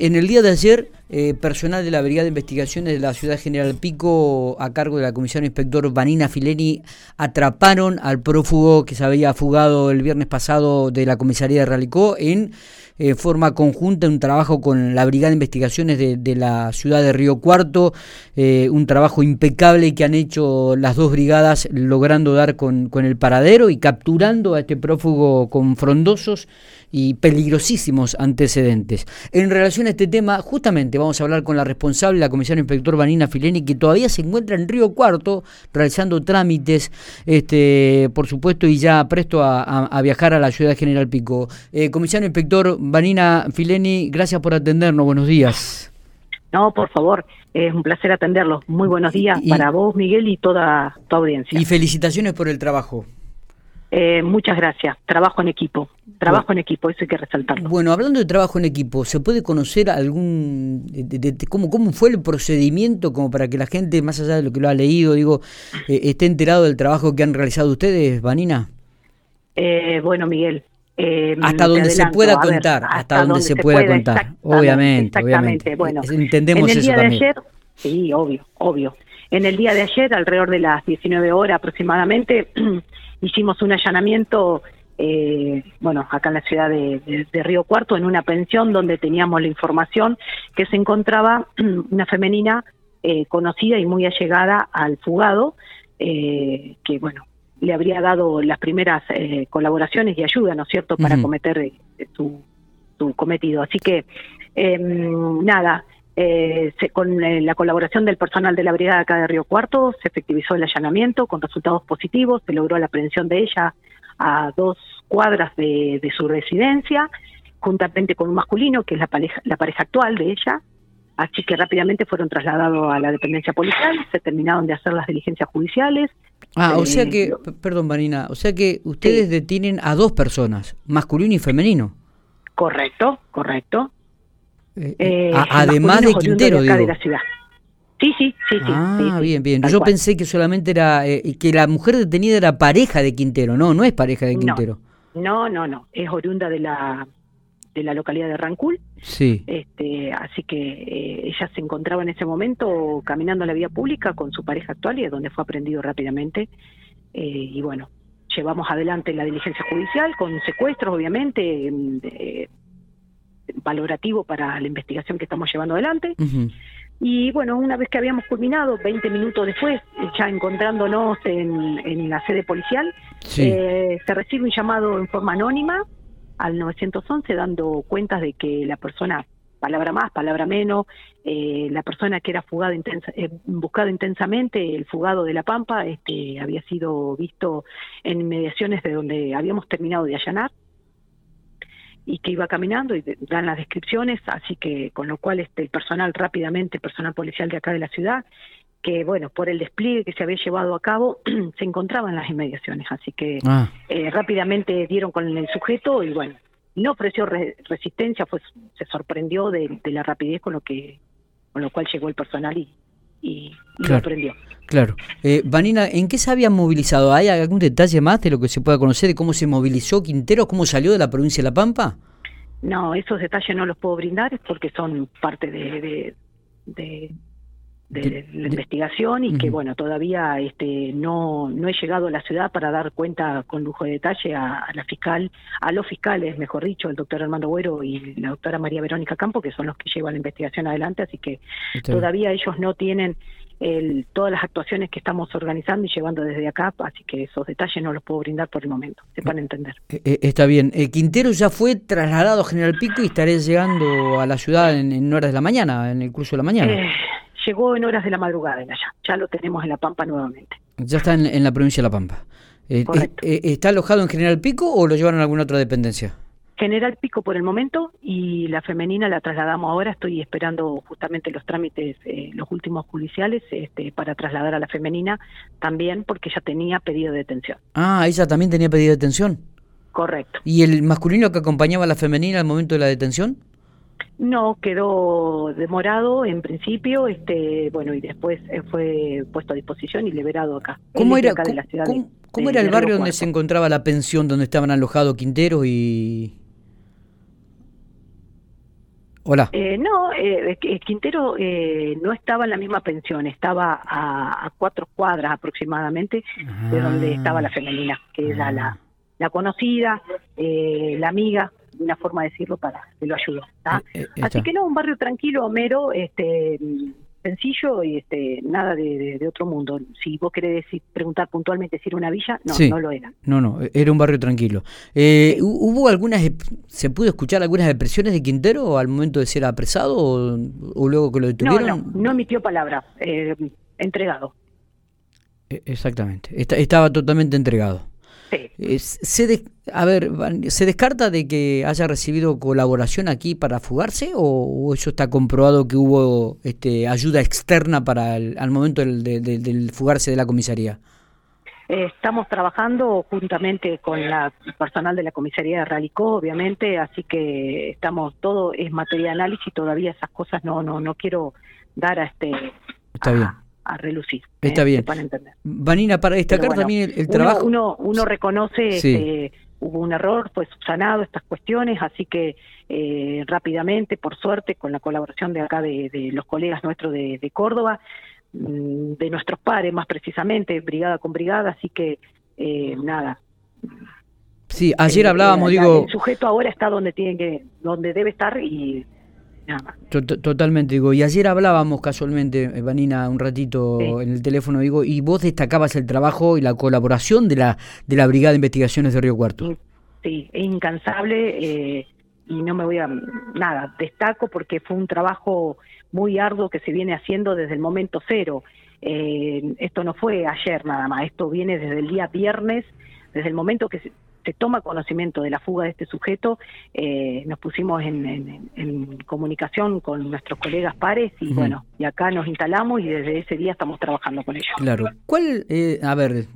En el día de ayer, eh, personal de la Brigada de Investigaciones de la Ciudad General Pico, a cargo de la Comisión Inspector Vanina Fileni, atraparon al prófugo que se había fugado el viernes pasado de la comisaría de Ralicó en eh, forma conjunta, un trabajo con la Brigada de Investigaciones de, la ciudad de Río Cuarto, eh, un trabajo impecable que han hecho las dos brigadas logrando dar con, con el paradero y capturando a este prófugo con frondosos y peligrosísimos antecedentes. En relación a este tema, justamente vamos a hablar con la responsable, la comisaria inspector Vanina Fileni, que todavía se encuentra en Río Cuarto realizando trámites, este, por supuesto, y ya presto a, viajar a la ciudad General Pico. Eh, comisario inspector Vanina Fileni, gracias por atendernos, buenos días. No, por favor, es un placer atenderlos. Muy buenos días para vos, Miguel, y toda tu audiencia. Y felicitaciones por el trabajo. Eh, muchas gracias. Trabajo en equipo. Trabajo en equipo, eso hay que resaltarlo. Bueno, hablando de trabajo en equipo, ¿se puede conocer algún de, cómo, cómo fue el procedimiento como para que la gente, más allá de lo que lo ha leído, digo, eh, esté enterado del trabajo que han realizado ustedes, Vanina? Eh, bueno, Miguel. hasta donde se pueda contar, hasta, donde, se, pueda, contar, obviamente, obviamente. Bueno, entendemos en el día de ayer, sí, obvio, obvio. En el día de ayer, alrededor de las 19 horas aproximadamente, hicimos un allanamiento, eh, bueno, acá en la ciudad de, Río Cuarto, en una pensión donde teníamos la información que se encontraba una femenina eh, conocida y muy allegada al fugado, eh, que, bueno, le habría dado las primeras colaboraciones y ayuda, ¿no es cierto?, para cometer su, su cometido. Así que, em, nada, eh, con eh, la colaboración del personal de la brigada acá de Río Cuarto se efectivizó el allanamiento con resultados positivos, se logró la aprehensión de ella a dos cuadras de, su residencia, juntamente con un masculino que es la pareja, la pareja actual de ella, así que rápidamente fueron trasladados a la dependencia policial, se terminaron de hacer las diligencias judiciales. Ah, o sea eh, que, perdón Marina, o sea que ustedes detienen a dos personas, masculino y femenino. Correcto, correcto. Eh, eh, además de Quintero, digo. Sí, sí, sí, sí. Ah, bien, bien. Yo pensé que solamente era, eh, que la mujer detenida era pareja de Quintero, no, no es pareja de Quintero. No, no, no, es oriunda de la de la localidad de Rancul. Sí. Este, así que ella se encontraba en ese momento caminando en la vía pública con su pareja actual y es donde fue aprendido rápidamente. y bueno, llevamos adelante la diligencia judicial con secuestros, obviamente, valorativo para la investigación que estamos llevando adelante. Y bueno, una vez que habíamos culminado, 20 minutos después, ya encontrándonos en, la sede policial, eh, se recibe un llamado en forma anónima al 911 dando cuentas de que la persona, palabra más, palabra menos, eh, la persona que era fugada intensa, eh, buscada intensamente, el fugado de La Pampa, este, había sido visto en inmediaciones de donde habíamos terminado de allanar y que iba caminando y dan las descripciones, así que con lo cual este, el personal rápidamente, el personal policial de acá de la ciudad, que bueno, por el despliegue que se había llevado a cabo, se encontraba en las inmediaciones, así que ah. eh, rápidamente dieron con el sujeto y bueno, no ofreció resistencia, pues se sorprendió de, la rapidez con lo que con lo cual llegó el personal y, y, lo aprendió. Claro. Eh, Vanina, ¿en qué se habían movilizado? ¿Hay algún detalle más de lo que se pueda conocer de cómo se movilizó Quintero, cómo salió de la provincia de La Pampa? No, esos detalles no los puedo brindar porque son parte de, de, la investigación y que bueno todavía este no no he llegado a la ciudad para dar cuenta con lujo de detalle a, la fiscal a los fiscales mejor dicho el doctor Armando Güero y la doctora María Verónica Campo que son los que llevan la investigación adelante así que todavía ellos no tienen el, todas las actuaciones que estamos organizando y llevando desde acá, así que esos detalles no los puedo brindar por el momento, sepan entender. Eh, eh, está bien. Eh, Quintero ya fue trasladado a General Pico y estaré llegando a la ciudad en, horas de la mañana, en el curso de la mañana. Llegó en horas de la madrugada allá, ya lo tenemos en La Pampa nuevamente. Ya está en, la provincia de La Pampa. ¿Está alojado en General Pico o lo llevaron a alguna otra dependencia? General Pico por el momento y la femenina la trasladamos ahora. Estoy esperando justamente los trámites, eh, los últimos judiciales, este, para trasladar a la femenina también porque ella tenía pedido de detención. Ah, ella también tenía pedido de detención. Correcto. ¿Y el masculino que acompañaba a la femenina al momento de la detención? No, quedó demorado en principio, este, bueno, y después eh, fue puesto a disposición y liberado acá. ¿Cómo era, ¿cómo, era el barrio donde se encontraba la pensión donde estaban alojados Quintero y, Hola. Eh, no, eh, Quintero eh, no estaba en la misma pensión, estaba a, cuatro cuadras aproximadamente de donde ah. estaba la femenina, que era la, ah. la conocida, eh, la amiga, una forma de decirlo para que lo ayudó. Así que no, un barrio tranquilo, Homero, este sencillo y este nada de, otro mundo. Si vos querés decir, preguntar puntualmente si era una villa, no, no lo era. No, no, era un barrio tranquilo. Eh, ¿Hubo algunas, se pudo escuchar algunas expresiones de Quintero al momento de ser apresado o, luego que lo detuvieron? No, no, no emitió palabra, eh, entregado. E, exactamente, estaba totalmente entregado. Se a ver, ¿se descarta de que haya recibido colaboración aquí para fugarse o, eso está comprobado que hubo este, ayuda externa para al momento del, del, fugarse de la comisaría? estamos trabajando juntamente con la personal de la comisaría de Ralicó, obviamente, así que estamos todo es materia de análisis, todavía esas cosas no no no quiero dar a este Está bien a relucir. Está ¿eh? bien. Vanina, para destacar también el, trabajo. Uno, uno, reconoce este, hubo un error, fue subsanado estas cuestiones, así que eh, rápidamente, por suerte, con la colaboración de acá de, los colegas nuestros de, Córdoba, mm, de nuestros pares más precisamente, brigada con brigada, así que eh, nada. Sí, ayer hablábamos, digo... El sujeto ahora está donde tiene que, donde debe estar y Totalmente, digo, y ayer hablábamos casualmente, eh, Vanina, un ratito en el teléfono, digo, y vos destacabas el trabajo y la colaboración de la, de la Brigada de Investigaciones de Río Cuarto. Sí, es incansable eh, y no me voy a... Nada, destaco porque fue un trabajo muy arduo que se viene haciendo desde el momento cero. Eh, esto no fue ayer nada más, esto viene desde el día viernes, desde el momento que se toma conocimiento de la fuga de este sujeto, eh, nos pusimos en, comunicación con nuestros colegas pares y bueno, y acá nos instalamos y desde ese día estamos trabajando con ellos. Claro. ¿Cuál, eh, a ver,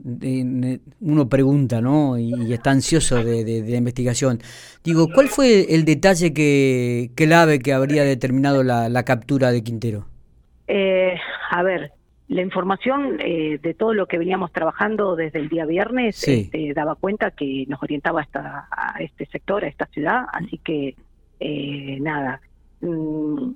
uno pregunta, ¿no? Y, está ansioso de, de, investigación. Digo, ¿cuál fue el detalle que clave que habría determinado la, la captura de Quintero? Eh, a ver, la información eh, de todo lo que veníamos trabajando desde el día viernes este, daba cuenta que nos orientaba a este sector, a esta ciudad, así que eh, nada, mm,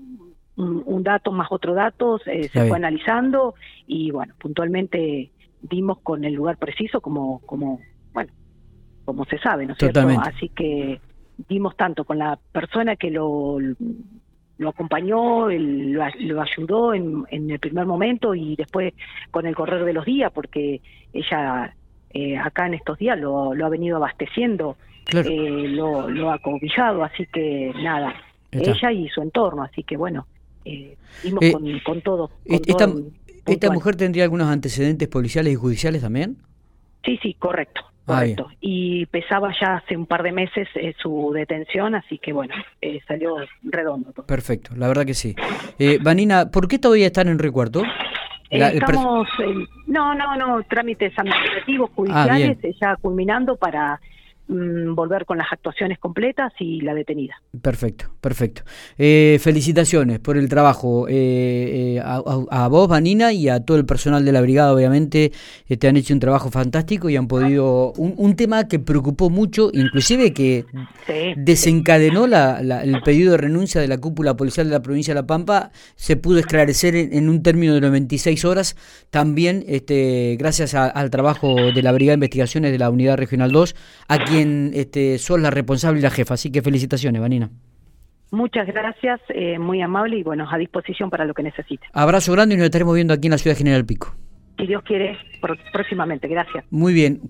un, dato más otro dato eh, se fue analizando y bueno, puntualmente dimos con el lugar preciso como, como bueno, como se sabe, ¿no es cierto? Así que dimos tanto con la persona que lo lo acompañó, lo, ayudó en, el primer momento y después con el correr de los días, porque ella eh, acá en estos días lo, ha venido abasteciendo, eh, lo, ha cobijado, así que nada, ella y su entorno, así que bueno, eh, eh con, todo. esta mujer tendría algunos antecedentes policiales y judiciales también? Sí, sí, correcto. Ah, correcto. y pesaba ya hace un par de meses eh, su detención, así que bueno, eh, salió redondo. Perfecto, la verdad que sí. Eh, Vanina, ¿por qué todavía están en recuerdo? Estamos, no, no, no, trámites administrativos, ah, judiciales, ya culminando para Mm, volver con las actuaciones completas y la detenida. Perfecto, perfecto. Eh, felicitaciones por el trabajo eh, eh, a, vos, Vanina, y a todo el personal de la brigada, obviamente, te han hecho un trabajo fantástico y han podido, un, tema que preocupó mucho, inclusive que desencadenó la, el pedido de renuncia de la cúpula policial de la provincia de La Pampa, se pudo esclarecer en, un término de 96 horas, también este, gracias al trabajo de la Brigada de Investigaciones de la Unidad Regional 2, aquí quien este, sos la responsable y la jefa. Así que felicitaciones, Vanina. Muchas gracias, eh, muy amable y bueno, a disposición para lo que necesite. Abrazo grande y nos estaremos viendo aquí en la ciudad de General Pico. Si Dios quiere, próximamente. Gracias. Muy bien.